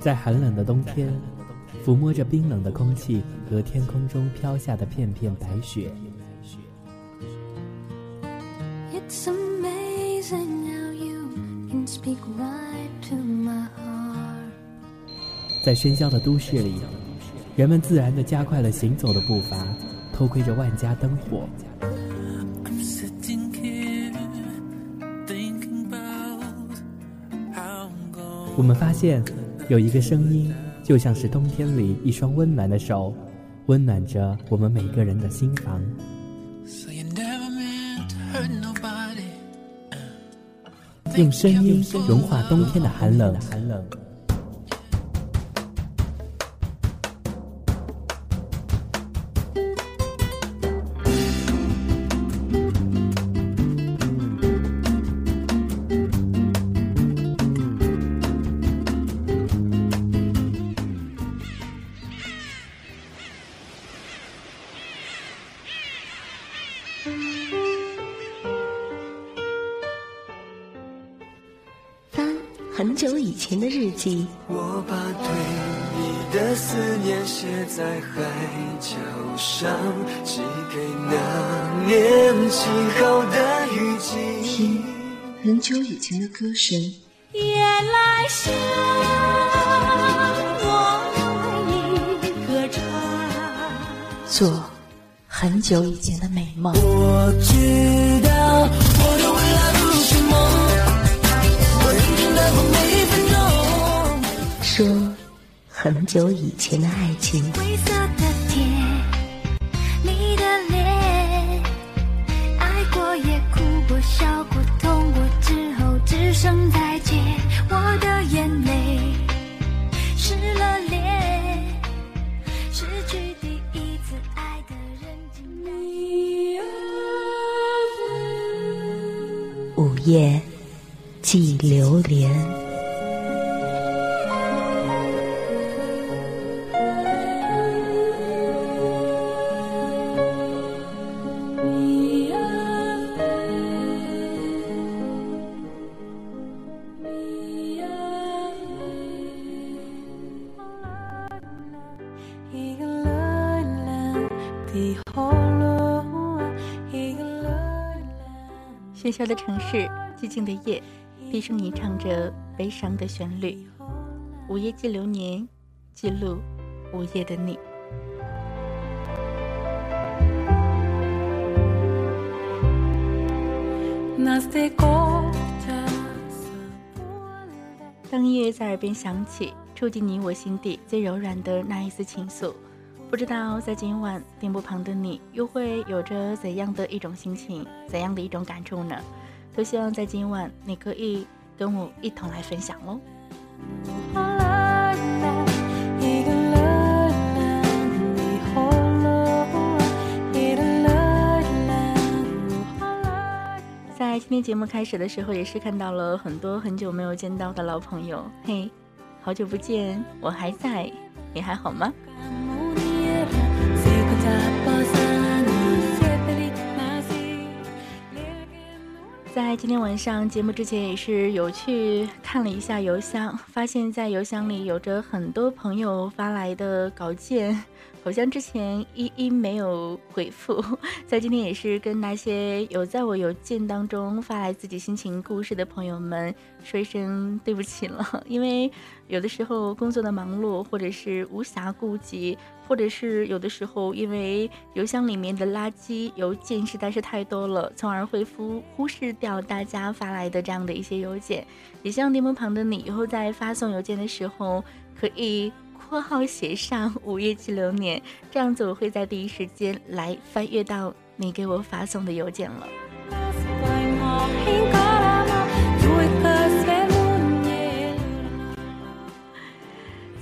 在寒冷的冬天，抚摸着冰冷的空气和天空中飘下的片片白雪。在喧嚣的都市里，人们自然地加快了行走的步伐，偷窥着万家灯火。我们发现，有一个声音，就像是冬天里一双温暖的手，温暖着我们每个人的心房。用声音融化冬天的寒冷。歌声。夜来香，我为你歌唱。做很久以前的美梦。我知道我的未来不是梦。说很久以前的爱情。寄流连。喧嚣的城市，寂静的夜，低声吟唱着悲伤的旋律。午夜记流年，记录午夜的你。当音乐在耳边响起，触及你我心底最柔软的那一丝情愫。不知道在今晚电波旁的你，又会有着怎样的一种心情，怎样的一种感触呢？都希望在今晚你可以跟我一同来分享哦。在今天节目开始的时候，也是看到了很多很久没有见到的老朋友，嘿，好久不见，我还在，你还好吗？在今天晚上节目之前，也是有去看了一下邮箱，发现，在邮箱里有着很多朋友发来的稿件，好像之前一一没有回复。在今天，也是跟那些有在我邮件当中发来自己心情故事的朋友们说一声对不起了，因为有的时候工作的忙碌，或者是无暇顾及。或者是有的时候，因为邮箱里面的垃圾邮件实在是太多了，从而会忽忽视掉大家发来的这样的一些邮件。也希望电幕旁的你以后在发送邮件的时候，可以括号写上“五月七流年”，这样子我会在第一时间来翻阅到你给我发送的邮件了。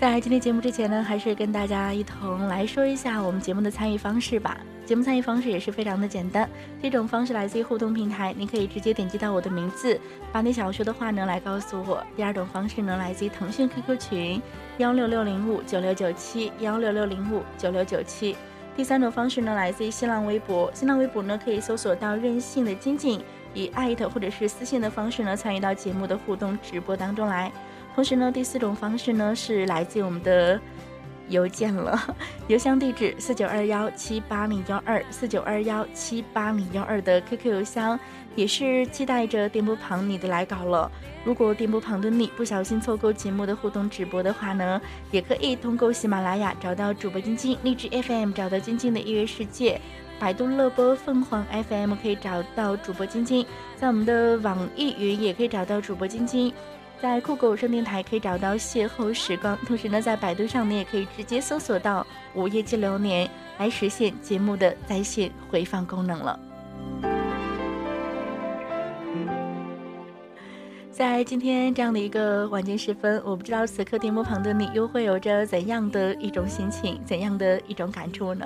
在今天节目之前呢，还是跟大家一同来说一下我们节目的参与方式吧。节目参与方式也是非常的简单，第一种方式来自于互动平台，你可以直接点击到我的名字，把你想要说的话呢来告诉我。第二种方式呢，来自于腾讯 QQ 群幺六六零五九六九七幺六六零五九六九七。第三种方式呢，来自于新浪微博，新浪微博呢可以搜索到任性的金靖，以艾特或者是私信的方式呢参与到节目的互动直播当中来。同时呢，第四种方式呢是来自我们的邮件了，邮箱地址四九二幺七八零幺二四九二幺七八零幺二的 QQ 邮箱，也是期待着电波旁你的来稿了。如果电波旁的你不小心错过节目的互动直播的话呢，也可以通过喜马拉雅找到主播晶晶，荔枝 FM 找到晶晶的音乐世界，百度乐播凤凰 FM 可以找到主播晶晶，在我们的网易云也可以找到主播晶晶。在酷狗声电台可以找到邂逅时光，同时呢，在百度上你也可以直接搜索到午夜记流年，来实现节目的在线回放功能了。在今天这样的一个晚间时分，我不知道此刻屏幕旁的你又会有着怎样的一种心情，怎样的一种感触呢？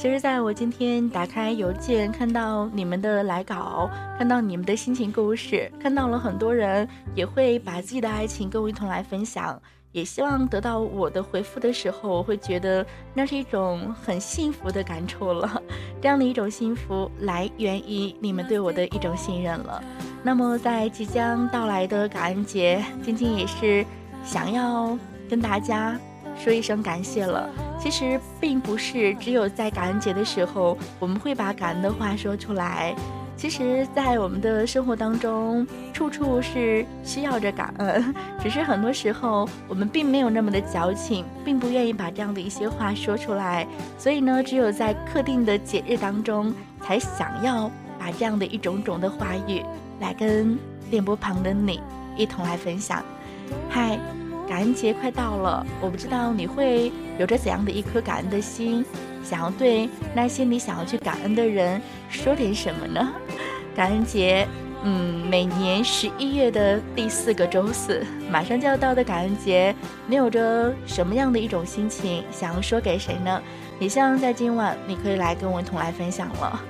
其实，在我今天打开邮件，看到你们的来稿，看到你们的心情故事，看到了很多人也会把自己的爱情跟我一同来分享，也希望得到我的回复的时候，我会觉得那是一种很幸福的感触了。这样的一种幸福来源于你们对我的一种信任了。那么，在即将到来的感恩节，晶晶也是想要跟大家。说一声感谢了。其实并不是只有在感恩节的时候，我们会把感恩的话说出来。其实，在我们的生活当中，处处是需要着感恩，只是很多时候我们并没有那么的矫情，并不愿意把这样的一些话说出来。所以呢，只有在特定的节日当中，才想要把这样的一种种的话语，来跟电波旁的你一同来分享。嗨。感恩节快到了，我不知道你会有着怎样的一颗感恩的心，想要对那些你想要去感恩的人说点什么呢？感恩节，嗯，每年十一月的第四个周四，马上就要到的感恩节，你有着什么样的一种心情，想要说给谁呢？也希望在今晚你可以来跟我一同来分享了。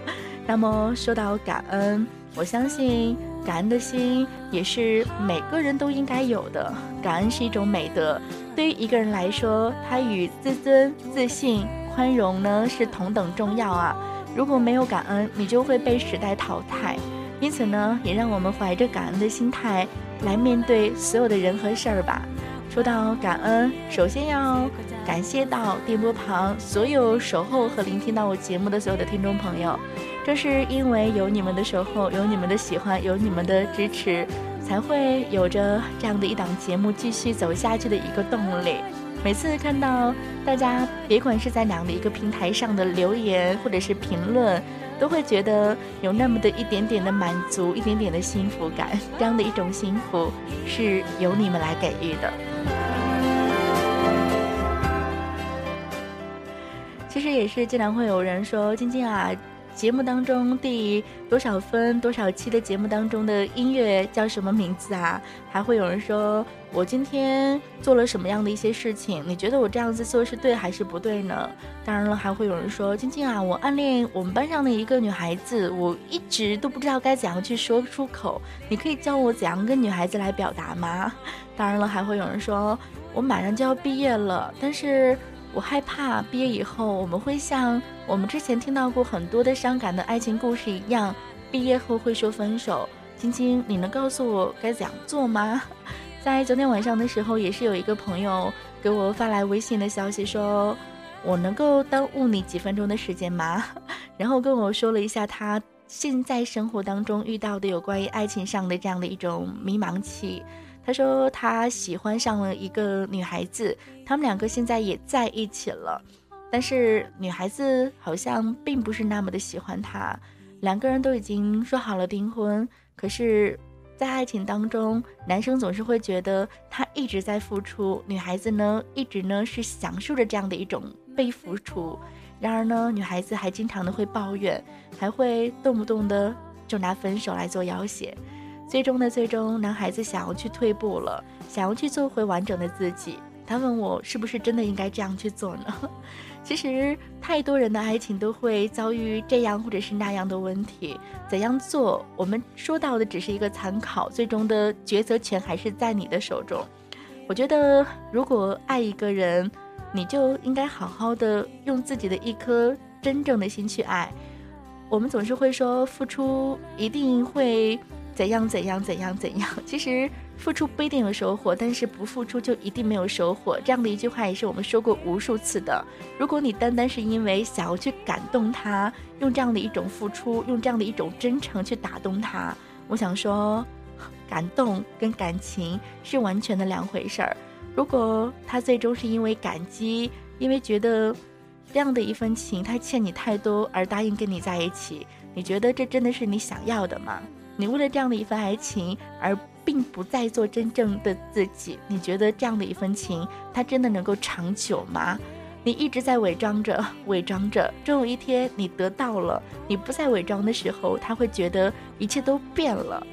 那么说到感恩，我相信。感恩的心也是每个人都应该有的。感恩是一种美德，对于一个人来说，它与自尊、自信、宽容呢是同等重要啊。如果没有感恩，你就会被时代淘汰。因此呢，也让我们怀着感恩的心态来面对所有的人和事儿吧。说到感恩，首先要感谢到电波旁所有守候和聆听到我节目的所有的听众朋友。正是因为有你们的守候，有你们的喜欢，有你们的支持，才会有着这样的一档节目继续走下去的一个动力。每次看到大家，别管是在哪样的一个平台上的留言或者是评论，都会觉得有那么的一点点的满足，一点点的幸福感。这样的一种幸福是由你们来给予的。其实也是经常会有人说：“晶晶啊。”节目当中第多少分多少期的节目当中的音乐叫什么名字啊？还会有人说我今天做了什么样的一些事情？你觉得我这样子做是对还是不对呢？当然了，还会有人说晶晶啊，我暗恋我们班上的一个女孩子，我一直都不知道该怎样去说出口，你可以教我怎样跟女孩子来表达吗？当然了，还会有人说我马上就要毕业了，但是。我害怕毕业以后，我们会像我们之前听到过很多的伤感的爱情故事一样，毕业后会说分手。晶晶，你能告诉我该怎样做吗？在昨天晚上的时候，也是有一个朋友给我发来微信的消息，说我能够耽误你几分钟的时间吗？然后跟我说了一下他现在生活当中遇到的有关于爱情上的这样的一种迷茫期。他说他喜欢上了一个女孩子，他们两个现在也在一起了，但是女孩子好像并不是那么的喜欢他。两个人都已经说好了订婚，可是，在爱情当中，男生总是会觉得他一直在付出，女孩子呢一直呢是享受着这样的一种被付出。然而呢，女孩子还经常的会抱怨，还会动不动的就拿分手来做要挟。最终的最终，男孩子想要去退步了，想要去做回完整的自己。他问我是不是真的应该这样去做呢？其实太多人的爱情都会遭遇这样或者是那样的问题。怎样做，我们说到的只是一个参考，最终的抉择权还是在你的手中。我觉得，如果爱一个人，你就应该好好的用自己的一颗真正的心去爱。我们总是会说付出一定会。怎样怎样怎样怎样。其实付出不一定有收获，但是不付出就一定没有收获。这样的一句话也是我们说过无数次的。如果你单单是因为想要去感动他，用这样的一种付出，用这样的一种真诚去打动他，我想说，感动跟感情是完全的两回事儿。如果他最终是因为感激，因为觉得这样的一份情他欠你太多而答应跟你在一起，你觉得这真的是你想要的吗？你为了这样的一份爱情而并不再做真正的自己，你觉得这样的一份情它真的能够长久吗？你一直在伪装着，伪装着，终有一天你得到了，你不再伪装的时候，他会觉得一切都变了。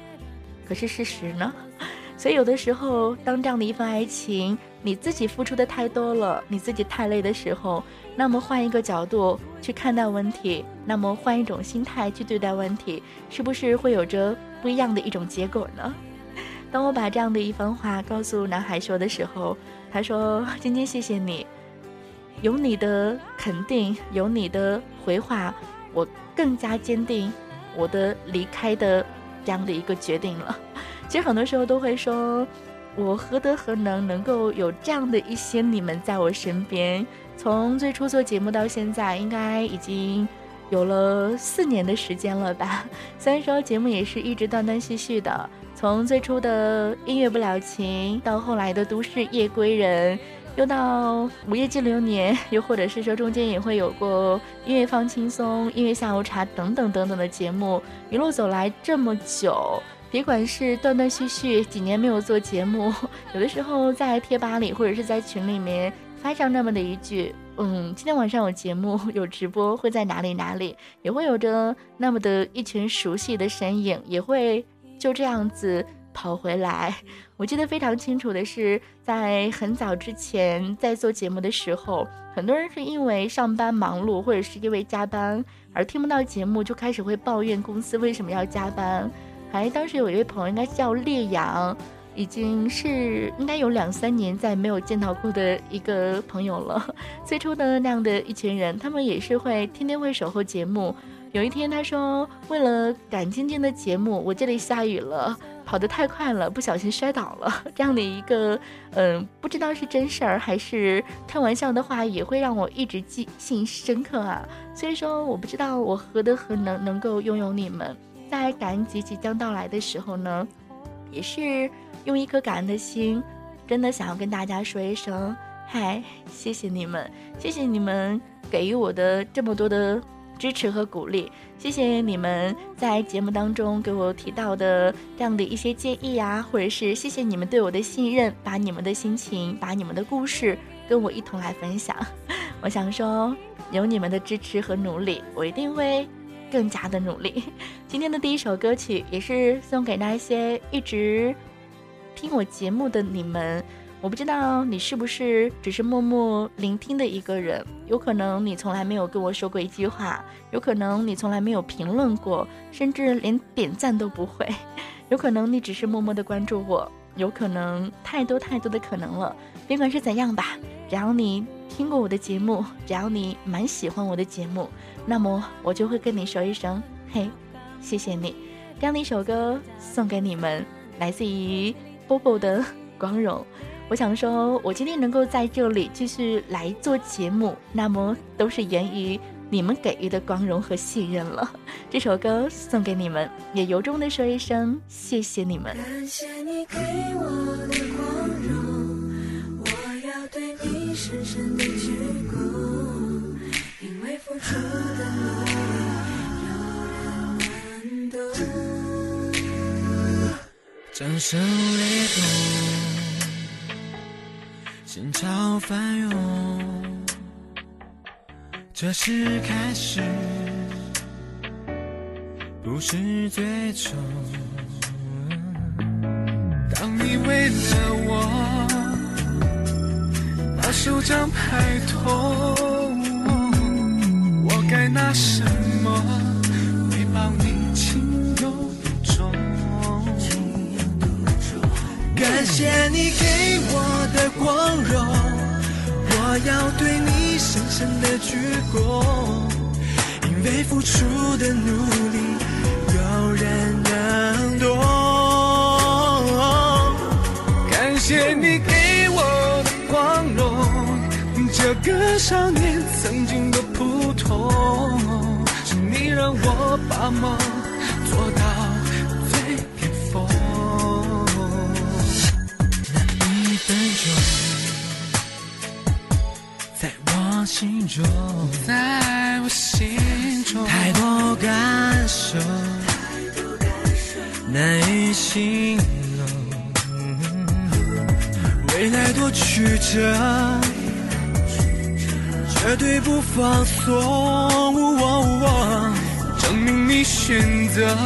可是事实呢？所以有的时候，当这样的一份爱情，你自己付出的太多了，你自己太累的时候，那么换一个角度去看待问题，那么换一种心态去对待问题，是不是会有着不一样的一种结果呢？当我把这样的一番话告诉男孩说的时候，他说：“今天谢谢你，有你的肯定，有你的回话，我更加坚定我的离开的这样的一个决定了。”其实很多时候都会说，我何德何能，能够有这样的一些你们在我身边。从最初做节目到现在，应该已经有了四年的时间了吧？虽然说节目也是一直断断续续的，从最初的音乐不了情，到后来的都市夜归人，又到午夜激流年，又或者是说中间也会有过音乐放轻松、音乐下午茶等等等等的节目，一路走来这么久。别管是断断续续几年没有做节目，有的时候在贴吧里或者是在群里面发上那么的一句，嗯，今天晚上有节目 有直播，会在哪里哪里，也会有着那么的一群熟悉的身影，也会就这样子跑回来。我记得非常清楚的是，在很早之前在做节目的时候，很多人是因为上班忙碌或者是因为加班而听不到节目，就开始会抱怨公司为什么要加班。还当时有一位朋友，应该叫烈阳，已经是应该有两三年再没有见到过的一个朋友了。最初的那样的一群人，他们也是会天天会守候节目。有一天他说，为了赶今天的节目，我这里下雨了，跑得太快了，不小心摔倒了。这样的一个，嗯，不知道是真事儿还是开玩笑的话，也会让我一直记性深刻啊。所以说，我不知道我何德何能能够拥有你们。在感恩节即将到来的时候呢，也是用一颗感恩的心，真的想要跟大家说一声嗨，谢谢你们，谢谢你们给予我的这么多的支持和鼓励，谢谢你们在节目当中给我提到的这样的一些建议啊，或者是谢谢你们对我的信任，把你们的心情，把你们的故事跟我一同来分享。我想说，有你们的支持和努力，我一定会。更加的努力。今天的第一首歌曲也是送给那些一直听我节目的你们。我不知道你是不是只是默默聆听的一个人，有可能你从来没有跟我说过一句话，有可能你从来没有评论过，甚至连点赞都不会。有可能你只是默默的关注我，有可能太多太多的可能了。别管是怎样吧，只要你听过我的节目，只要你蛮喜欢我的节目。那么我就会跟你说一声嘿，谢谢你。这样的一首歌送给你们，来自于 Bobo 的光荣。我想说，我今天能够在这里继续来做节目，那么都是源于你们给予的光荣和信任了。这首歌送给你们，也由衷的说一声谢谢你们。感谢你给我的光荣，我要对你深深的鞠躬，掌声雷动，心潮翻涌，这是开始，不是最终。当你为了我把手掌拍痛，我该拿什么？感谢你给我的光荣我要对你深深的鞠躬因为付出的努力有人能懂。感谢你给我的光荣这个少年曾经多普通是你让我把梦中，在我心中，太多感受，难以形容。未来多曲折，绝对不放松。证明你选择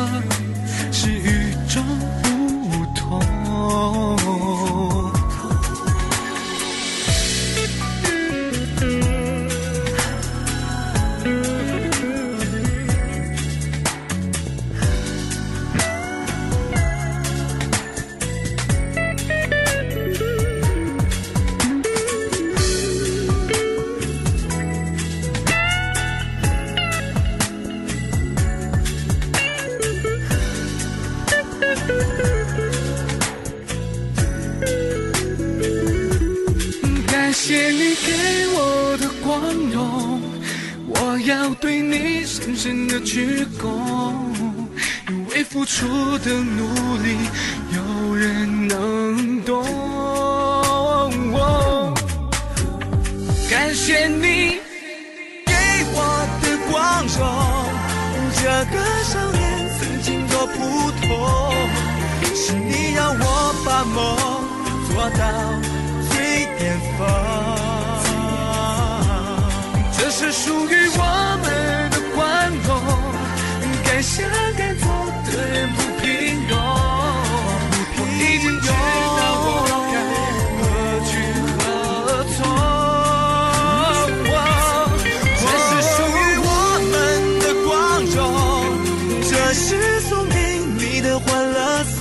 你的欢乐颂，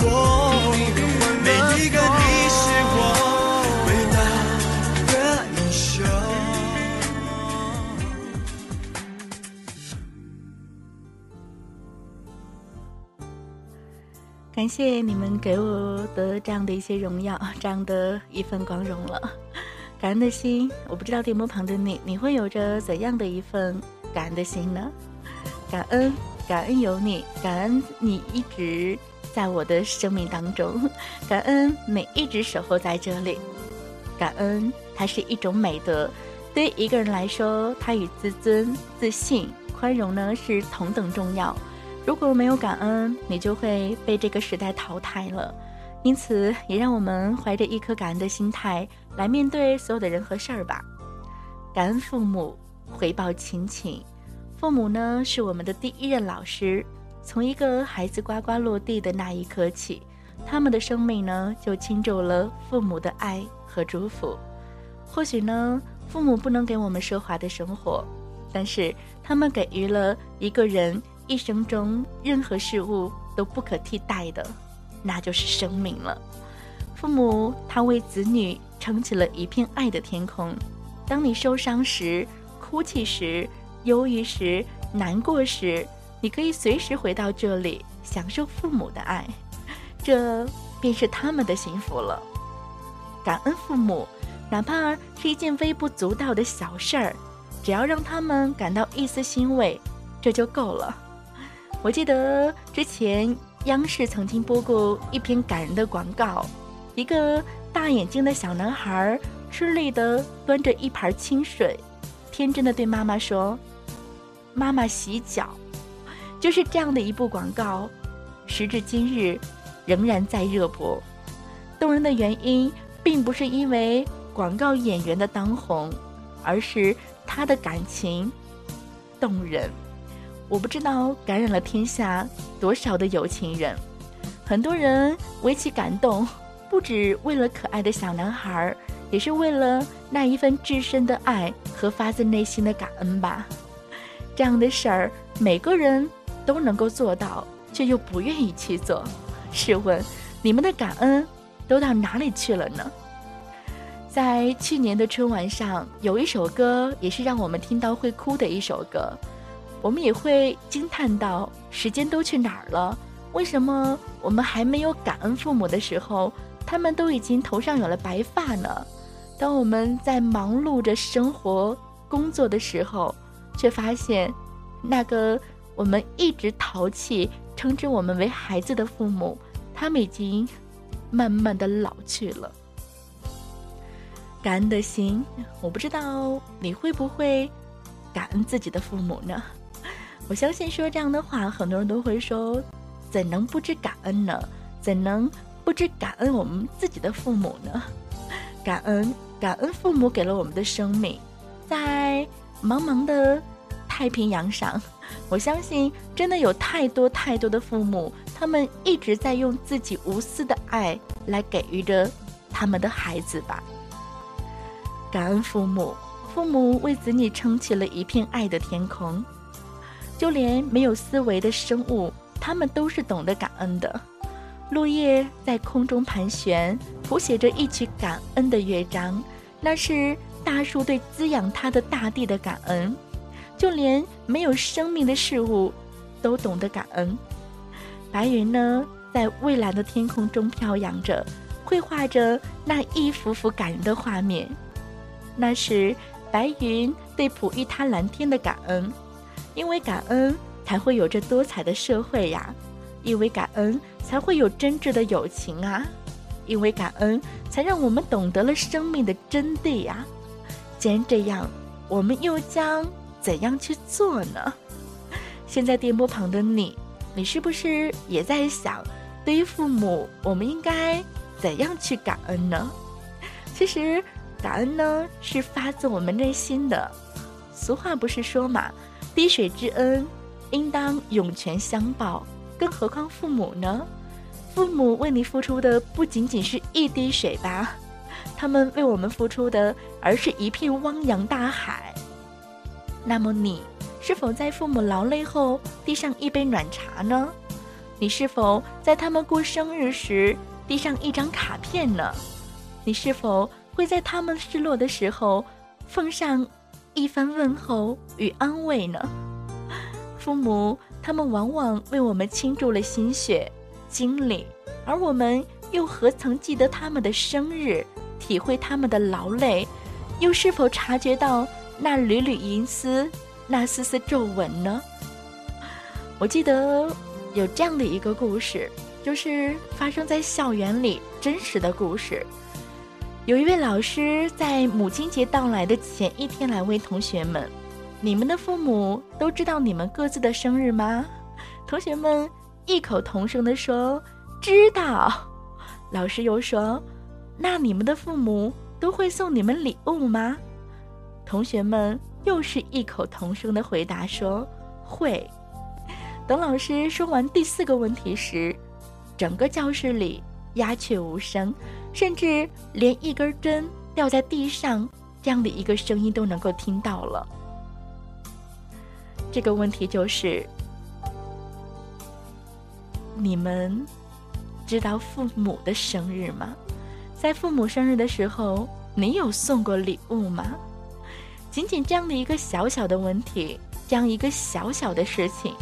每一个你是我。感谢你们给我的这样的一些荣耀，这样的一份光荣了。感恩的心，我不知道电波旁的你，你会有着怎样的一份感恩的心呢？感恩，感恩有你，感恩你一直在我的生命当中，感恩每一直守候在这里，感恩它是一种美德。对于一个人来说，它与自尊、自信、宽容呢是同等重要。如果没有感恩，你就会被这个时代淘汰了。因此，也让我们怀着一颗感恩的心态来面对所有的人和事儿吧。感恩父母，回报亲情。父母呢，是我们的第一任老师。从一个孩子呱呱落地的那一刻起，他们的生命呢，就倾注了父母的爱和祝福。或许呢，父母不能给我们奢华的生活，但是他们给予了一个人。一生中任何事物都不可替代的，那就是生命了。父母他为子女撑起了一片爱的天空。当你受伤时、哭泣时、忧郁时、难过时，你可以随时回到这里，享受父母的爱，这便是他们的幸福了。感恩父母，哪怕是一件微不足道的小事儿，只要让他们感到一丝欣慰，这就够了。我记得之前央视曾经播过一篇感人的广告，一个大眼睛的小男孩吃力地端着一盘清水，天真的对妈妈说：“妈妈洗脚。”就是这样的一部广告，时至今日仍然在热播。动人的原因并不是因为广告演员的当红，而是他的感情动人。我不知道感染了天下多少的有情人，很多人为其感动，不止为了可爱的小男孩，也是为了那一份至深的爱和发自内心的感恩吧。这样的事儿，每个人都能够做到，却又不愿意去做。试问，你们的感恩都到哪里去了呢？在去年的春晚上，有一首歌也是让我们听到会哭的一首歌。我们也会惊叹到时间都去哪儿了？为什么我们还没有感恩父母的时候，他们都已经头上有了白发呢。当我们在忙碌着生活、工作的时候，却发现，那个我们一直淘气、称之我们为孩子的父母，他们已经慢慢的老去了。感恩的心，我不知道你会不会感恩自己的父母呢？我相信说这样的话，很多人都会说：怎能不知感恩呢？怎能不知感恩我们自己的父母呢？感恩。感恩父母给了我们的生命，在茫茫的太平洋上，我相信真的有太多太多的父母，他们一直在用自己无私的爱来给予着他们的孩子吧。感恩父母，父母为子女撑起了一片爱的天空，就连没有思维的生物，他们都是懂得感恩的。落叶在空中盘旋，谱写着一曲感恩的乐章。那是大树对滋养它的大地的感恩，就连没有生命的事物都懂得感恩。白云呢，在蔚蓝的天空中飘扬着，绘画着那一幅幅感人的画面。那是白云对哺育它蓝天的感恩，因为感恩才会有着多彩的社会呀。因为感恩，才会有真挚的友情啊！因为感恩，才让我们懂得了生命的真谛呀！既然这样，我们又将怎样去做呢？现在电波旁的你，你是不是也在想，对于父母，我们应该怎样去感恩呢？其实，感恩呢，是发自我们内心的。俗话不是说嘛，“滴水之恩，应当涌泉相报。”更何况父母呢？父母为你付出的不仅仅是一滴水吧，他们为我们付出的，而是一片汪洋大海。那么，你是否在父母劳累后递上一杯暖茶呢？你是否在他们过生日时递上一张卡片呢？你是否会在他们失落的时候奉上一番问候与安慰呢？父母。他们往往为我们倾注了心血、精力，而我们又何曾记得他们的生日，体会他们的劳累，又是否察觉到那缕缕银丝、那丝丝皱纹呢？我记得有这样的一个故事，就是发生在校园里真实的故事。有一位老师在母亲节到来的前一天来问同学们。你们的父母都知道你们各自的生日吗？同学们异口同声地说：“知道。”老师又说：“那你们的父母都会送你们礼物吗？”同学们又是异口同声的回答说：“会。”等老师说完第四个问题时，整个教室里鸦雀无声，甚至连一根针掉在地上这样的一个声音都能够听到了。这个问题就是：你们知道父母的生日吗？在父母生日的时候，你有送过礼物吗？仅仅这样的一个小小的问题，这样一个小小的事情，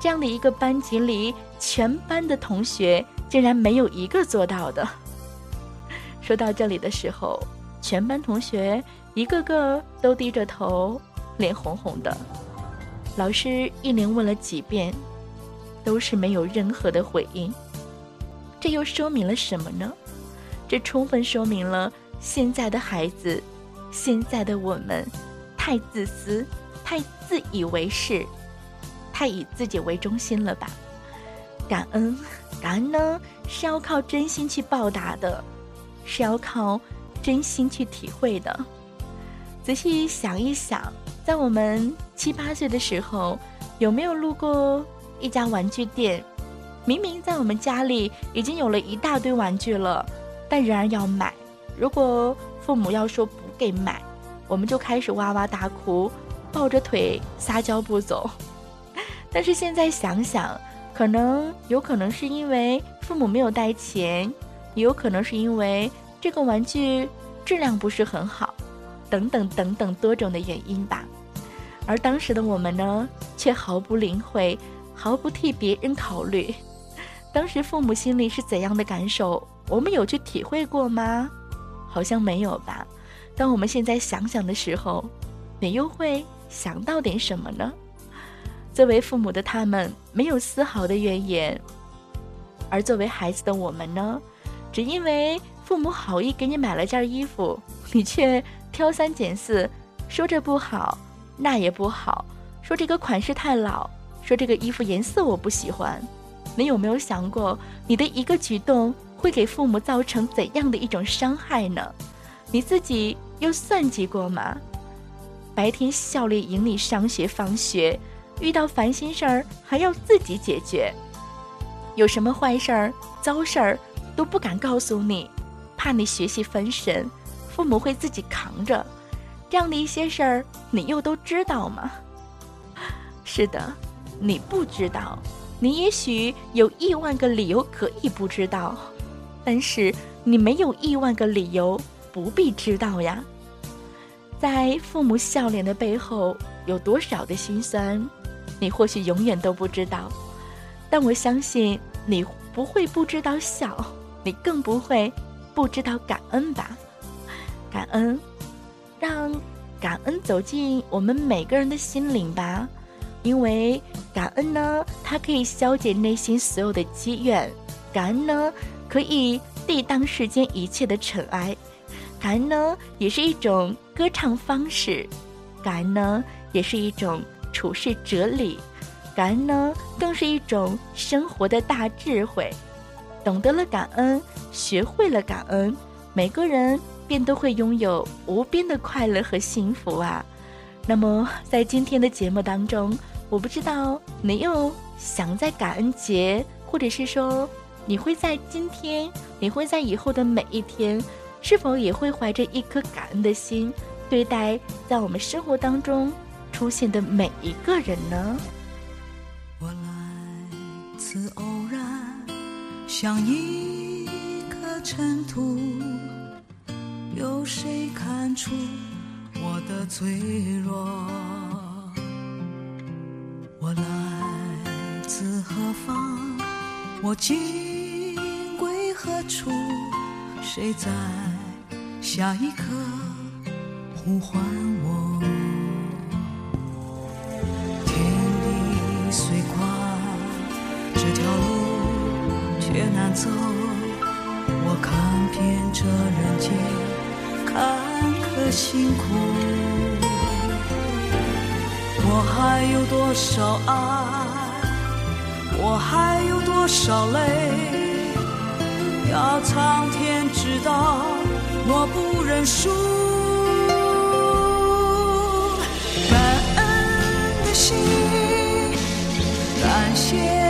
这样的一个班级里，全班的同学竟然没有一个做到的。说到这里的时候，全班同学一个个都低着头，脸红红的。老师一连问了几遍，都是没有任何的回应。这又说明了什么呢？这充分说明了现在的孩子，现在的我们，太自私，太自以为是，太以自己为中心了吧？感恩，感恩呢，是要靠真心去报答的，是要靠真心去体会的。仔细想一想。在我们七八岁的时候，有没有路过一家玩具店？明明在我们家里已经有了一大堆玩具了，但仍然要买。如果父母要说不给买，我们就开始哇哇大哭，抱着腿撒娇不走。但是现在想想，可能有可能是因为父母没有带钱，也有可能是因为这个玩具质量不是很好，等等等等多种的原因吧。而当时的我们呢，却毫不领会，毫不替别人考虑。当时父母心里是怎样的感受，我们有去体会过吗？好像没有吧。当我们现在想想的时候，你又会想到点什么呢？作为父母的他们没有丝毫的怨言，而作为孩子的我们呢，只因为父母好意给你买了件衣服，你却挑三拣四，说这不好，那也不好，说这个款式太老，说这个衣服颜色我不喜欢。你有没有想过，你的一个举动会给父母造成怎样的一种伤害呢？你自己又算计过吗？白天效力营你上学放学，遇到烦心事儿还要自己解决，有什么坏事儿、糟事儿都不敢告诉你，怕你学习分神，父母会自己扛着。这样的一些事儿，你又都知道吗？是的，你不知道。你也许有亿万个理由可以不知道，但是你没有亿万个理由不必知道呀。在父母笑脸的背后，有多少的心酸，你或许永远都不知道。但我相信你不会不知道笑，你更不会不知道感恩吧？感恩，让感恩走进我们每个人的心灵吧。因为感恩呢，它可以消解内心所有的积怨；感恩呢，可以抵挡世间一切的尘埃；感恩呢，也是一种歌唱方式；感恩呢，也是一种处世哲理；感恩呢，更是一种生活的大智慧。懂得了感恩，学会了感恩，每个人便都会拥有无边的快乐和幸福啊！那么，在今天的节目当中。我不知道你又想在感恩节，或者是说你会在今天，你会在以后的每一天，是否也会怀着一颗感恩的心对待在我们生活当中出现的每一个人呢？我来自偶然，像一颗尘土，有谁看出我的脆弱？我来自何方？我今归何处？谁在下一刻呼唤我？天地虽宽，这条路却难走。我看遍这人间坎坷辛苦。我还有多少爱？我还有多少泪？要苍天知道，我不认输。感恩的心，感谢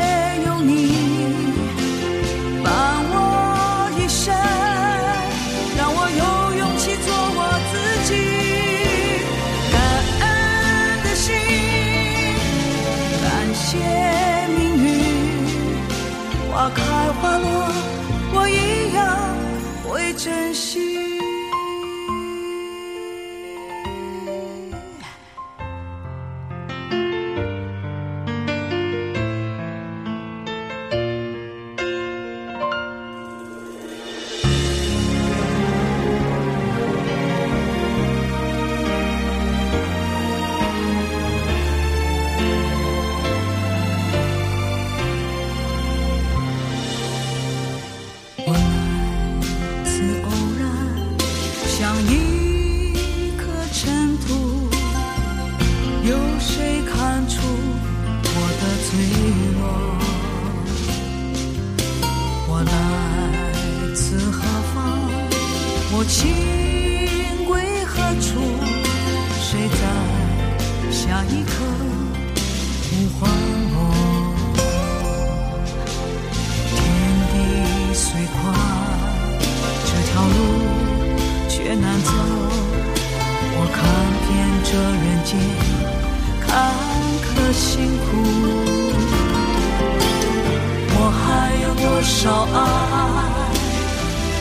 爱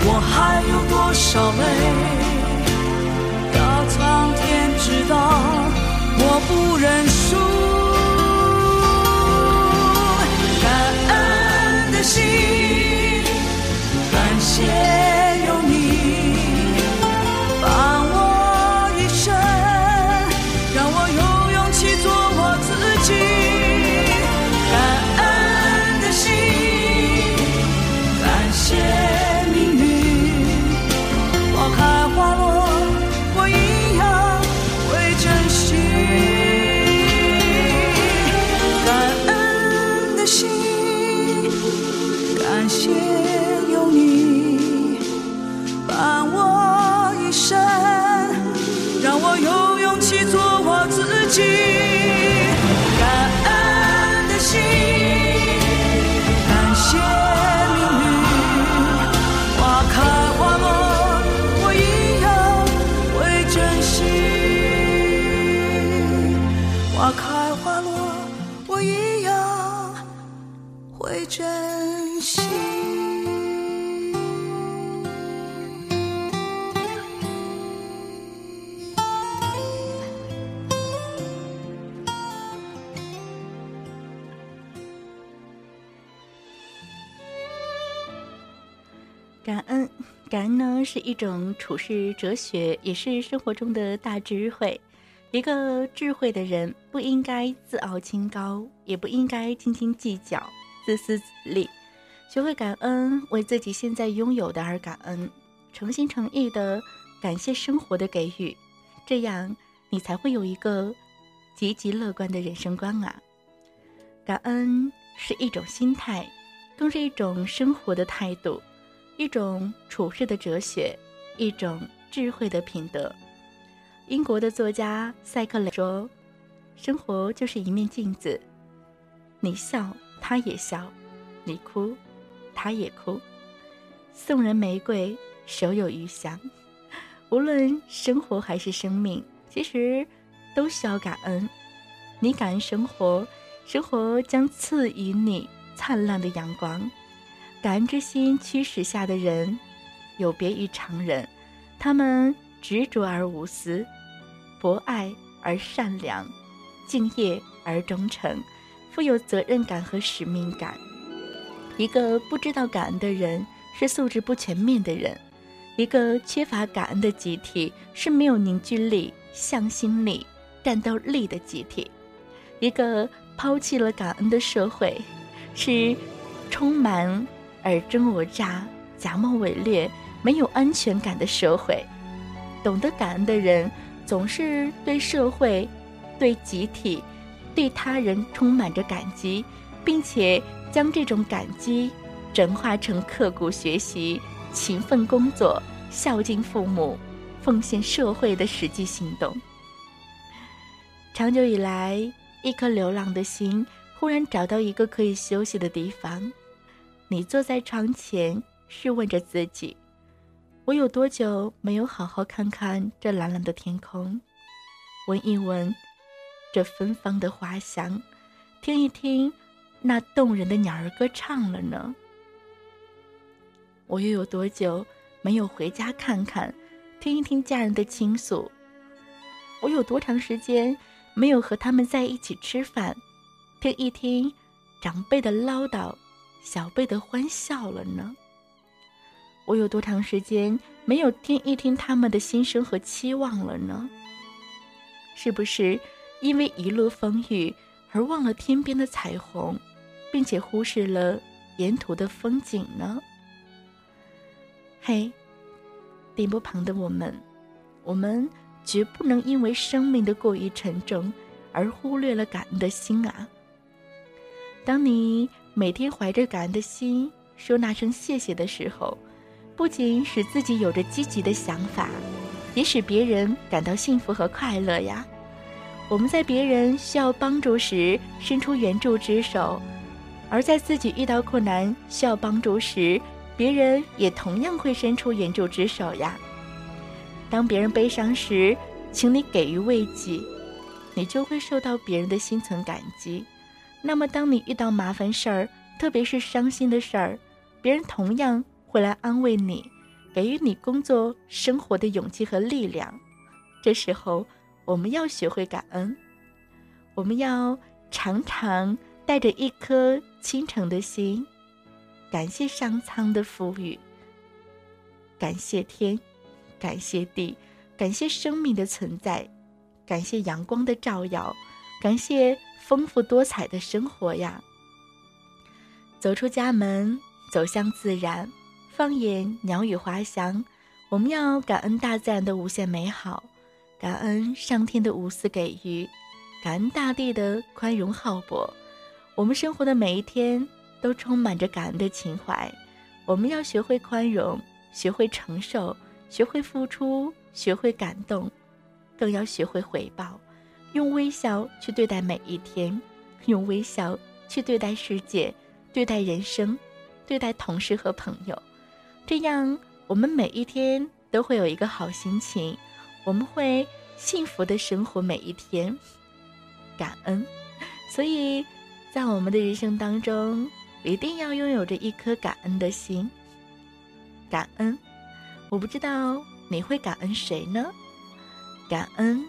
我还有多少泪要苍天知道我不认输。感恩的心感谢。感恩呢是一种处世哲学，也是生活中的大智慧。一个智慧的人不应该自傲清高，也不应该斤斤计较、自私自利。学会感恩，为自己现在拥有的而感恩，诚心诚意的感谢生活的给予，这样你才会有一个积极乐观的人生观啊！感恩是一种心态，更是一种生活的态度。一种处世的哲学，一种智慧的品德。英国的作家塞克雷说：“生活就是一面镜子，你笑，他也笑；你哭，他也哭。送人玫瑰，手有余香。无论生活还是生命，其实都需要感恩。你感恩生活，生活将赐予你灿烂的阳光。”感恩之心驱使下的人，有别于常人，他们执着而无私，博爱而善良，敬业而忠诚，富有责任感和使命感。一个不知道感恩的人，是素质不全面的人；一个缺乏感恩的集体，是没有凝聚力、向心力、战斗力的集体；一个抛弃了感恩的社会，是充满。尔真我诈、假冒伪劣、没有安全感的社会，懂得感恩的人总是对社会、对集体、对他人充满着感激，并且将这种感激转化成刻苦学习、勤奋工作、孝敬父母、奉献社会的实际行动。长久以来，一颗流浪的心忽然找到一个可以休息的地方。你坐在床前，试问着自己：我有多久没有好好看看这蓝蓝的天空，闻一闻这芬芳的花香，听一听那动人的鸟儿歌唱了呢？我又有多久没有回家看看，听一听家人的倾诉？我有多长时间没有和他们在一起吃饭，听一听长辈的唠叨？小辈的欢笑了呢。我有多长时间没有听一听他们的心声和期望了呢？是不是因为一路风雨而忘了天边的彩虹，并且忽视了沿途的风景呢？嘿，电波旁的我们，我们绝不能因为生命的过于沉重而忽略了感恩的心啊！当你。每天怀着感恩的心说那声谢谢的时候，不仅使自己有着积极的想法，也使别人感到幸福和快乐呀。我们在别人需要帮助时伸出援助之手，而在自己遇到困难需要帮助时，别人也同样会伸出援助之手呀。当别人悲伤时，请你给予慰藉，你就会受到别人的心存感激。那么，当你遇到麻烦事儿，特别是伤心的事儿，别人同样会来安慰你，给予你工作生活的勇气和力量。这时候，我们要学会感恩，我们要常常带着一颗虔诚的心，感谢上苍的赋予，感谢天，感谢地，感谢生命的存在，感谢阳光的照耀，感谢丰富多彩的生活呀！走出家门，走向自然，放眼鸟语花香，我们要感恩大自然的无限美好，感恩上天的无私给予，感恩大地的宽容浩博。我们生活的每一天都充满着感恩的情怀，我们要学会宽容。学会承受，学会付出，学会感动，更要学会回报。用微笑去对待每一天，用微笑去对待世界，对待人生，对待同事和朋友。这样，我们每一天都会有一个好心情，我们会幸福的生活每一天。感恩，所以在我们的人生当中，一定要拥有着一颗感恩的心。感恩，我不知道你会感恩谁呢？感恩，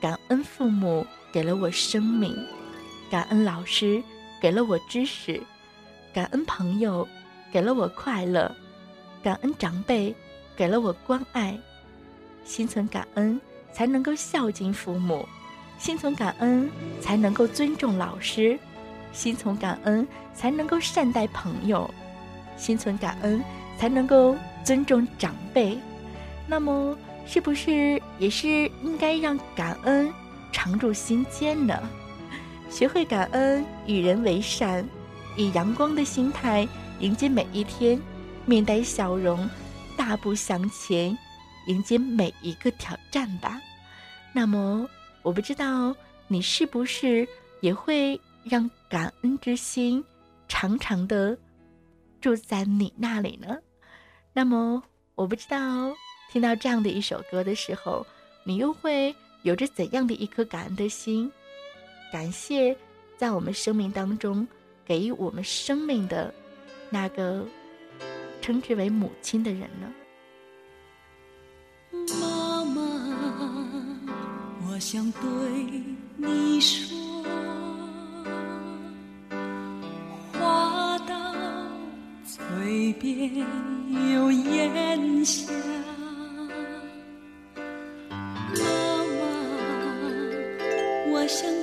感恩父母给了我生命，感恩老师给了我知识，感恩朋友给了我快乐，感恩长辈给了我关爱。心存感恩，才能够孝敬父母；心存感恩，才能够尊重老师；心存感恩，才能够善待朋友；心存感恩。才能够尊重长辈，那么是不是也是应该让感恩常驻心间呢？学会感恩，与人为善，以阳光的心态迎接每一天，面带笑容，大步向前，迎接每一个挑战吧。那么，我不知道你是不是也会让感恩之心常常的住在你那里呢？那么，我不知道听到这样的一首歌的时候，你又会有着怎样的一颗感恩的心？感谢在我们生命当中给予我们生命的那个称之为母亲的人呢？妈妈，我想对你说。话到嘴边有烟霞，想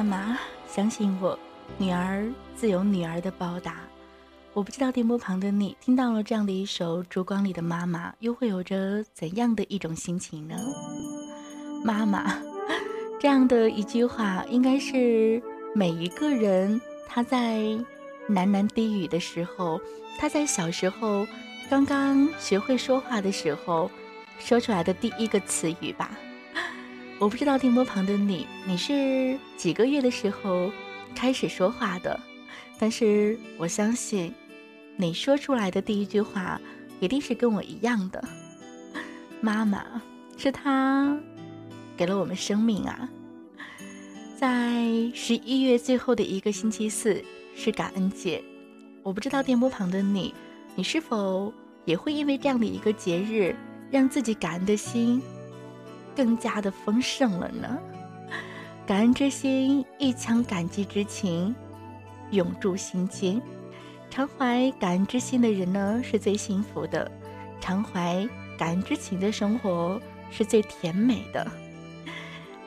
妈妈，相信我，女儿自有女儿的报答。我不知道电波旁的你听到了这样的一首《烛光里的妈妈》，又会有着怎样的一种心情呢？妈妈，这样的一句话，应该是每一个人他在喃喃低语的时候，他在小时候刚刚学会说话的时候，说出来的第一个词语吧。我不知道电波旁的你，你是几个月的时候开始说话的？但是我相信，你说出来的第一句话一定是跟我一样的。妈妈，是她给了我们生命啊！在十一月最后的一个星期四是感恩节，我不知道电波旁的你，你是否也会因为这样的一个节日，让自己感恩的心更加的丰盛了呢？感恩之心，一腔感激之情。永驻心间，常怀感恩之心的人呢，是最幸福的；常怀感恩之情的生活是最甜美的。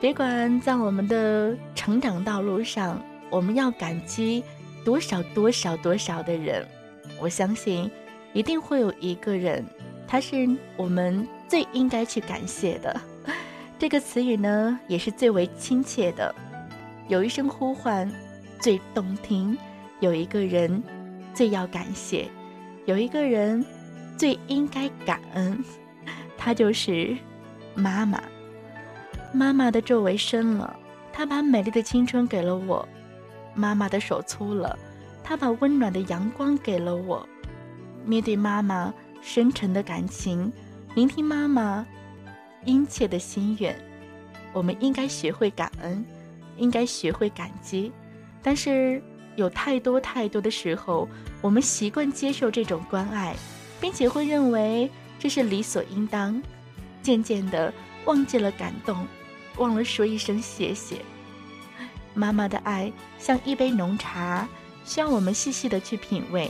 别管在我们的成长道路上，我们要感激多少多少多少的人，我相信一定会有一个人，他是我们最应该去感谢的。这个词语呢，也是最为亲切的，有一声呼唤。最动听，有一个人最要感谢，有一个人最应该感恩，他就是妈妈。妈妈的皱纹深了，她把美丽的青春给了我；妈妈的手粗了，她把温暖的阳光给了我。面对妈妈深沉的感情，聆听妈妈殷切的心愿，我们应该学会感恩，应该学会感激。但是有太多太多的时候，我们习惯接受这种关爱，并且会认为这是理所应当，渐渐的忘记了感动，忘了说一声谢谢。妈妈的爱像一杯浓茶，需要我们细细的去品味；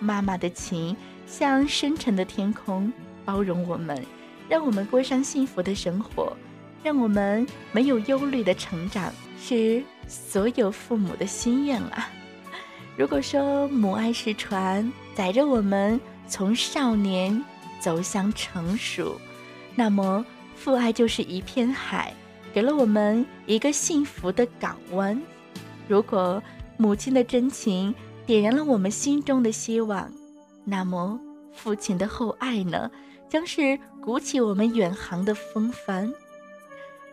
妈妈的情像深沉的天空，包容我们，让我们过上幸福的生活，让我们没有忧虑的成长。是。所有父母的心愿啊！如果说母爱是船，载着我们从少年走向成熟，那么父爱就是一片海，给了我们一个幸福的港湾。如果母亲的真情点燃了我们心中的希望，那么父亲的厚爱呢，将是鼓起我们远航的风帆。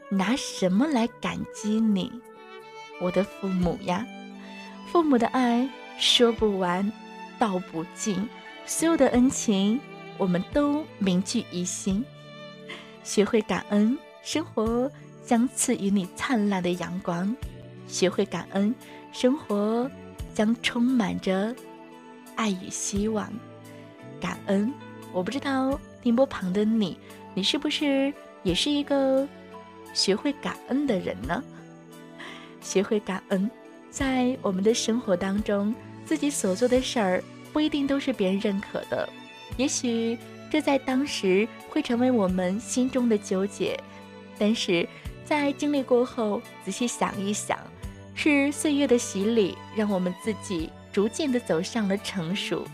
拿什么来感激你？我的父母呀，父母的爱说不完，道不尽，所有的恩情我们都铭记于心。学会感恩，生活将赐予你灿烂的阳光；学会感恩，生活将充满着爱与希望。感恩，我不知道电波旁的你，你是不是也是一个学会感恩的人呢？学会感恩，在我们的生活当中，自己所做的事儿不一定都是别人认可的，也许这在当时会成为我们心中的纠结，但是在经历过后，仔细想一想，是岁月的洗礼，让我们自己逐渐的走上了成熟。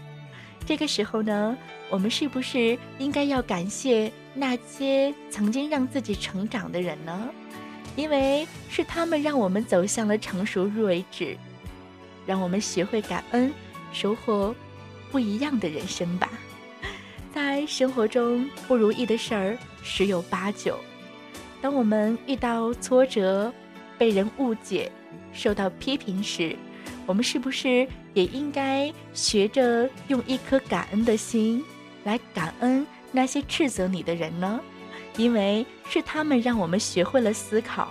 这个时候呢，我们是不是应该要感谢那些曾经让自己成长的人呢？因为是他们让我们走向了成熟睿智，让我们学会感恩，收获不一样的人生吧。在生活中不如意的事儿十有八九，当我们遇到挫折、被人误解、受到批评时，我们是不是也应该学着用一颗感恩的心来感恩那些斥责你的人呢？因为是他们让我们学会了思考，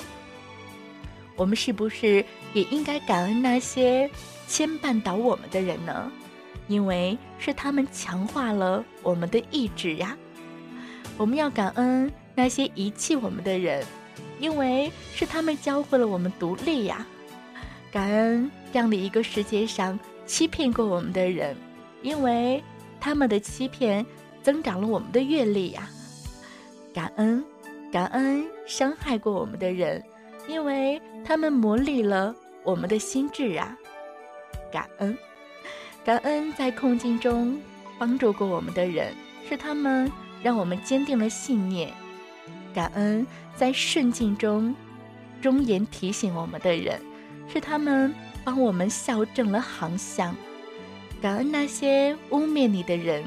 我们是不是也应该感恩那些牵绊倒我们的人呢？因为是他们强化了我们的意志呀。我们要感恩那些遗弃我们的人，因为是他们教会了我们独立呀。感恩这样的一个世界上欺骗过我们的人，因为他们的欺骗增长了我们的阅历呀。感恩，感恩伤害过我们的人，因为他们磨砺了我们的心智啊。感恩，感恩在困境中帮助过我们的人，是他们让我们坚定了信念。感恩在顺境中忠言提醒我们的人，是他们帮我们校正了航向。感恩那些污蔑你的人，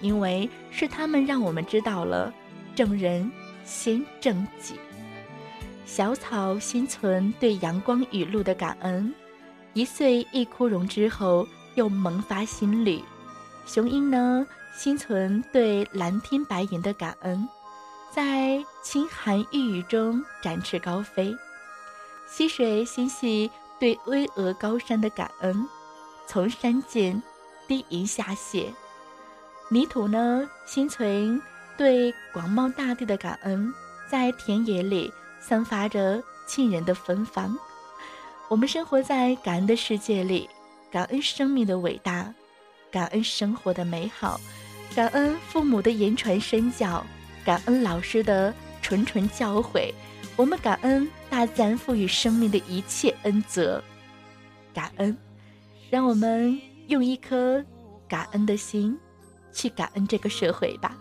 因为是他们让我们知道了正人先正己。小草心存对阳光雨露的感恩，一岁一枯荣之后又萌发新绿。雄鹰呢，心存对蓝天白云的感恩。在清寒玉宇中展翅高飞，溪水心系对巍峨高山的感恩，从山涧低吟下泻；泥土呢，心存对广袤大地的感恩，在田野里散发着沁人的芬芳。我们生活在感恩的世界里，感恩生命的伟大，感恩生活的美好，感恩父母的言传身教。感恩老师的谆谆教诲，我们感恩大自然赋予生命的一切恩泽。感恩，让我们用一颗感恩的心去感恩这个社会吧。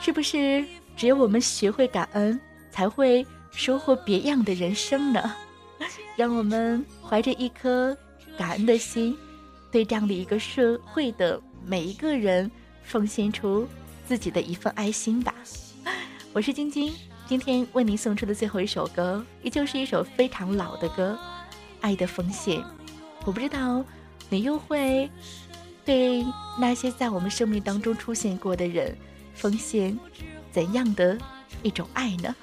是不是只有我们学会感恩，才会收获别样的人生呢？让我们怀着一颗感恩的心，对这样的一个社会的每一个人奉献出。自己的一份爱心吧，我是晶晶，今天为您送出的最后一首歌，依旧是一首非常老的歌，《爱的奉献》。我不知道你又会对那些在我们生命当中出现过的人，奉献怎样的一种爱呢？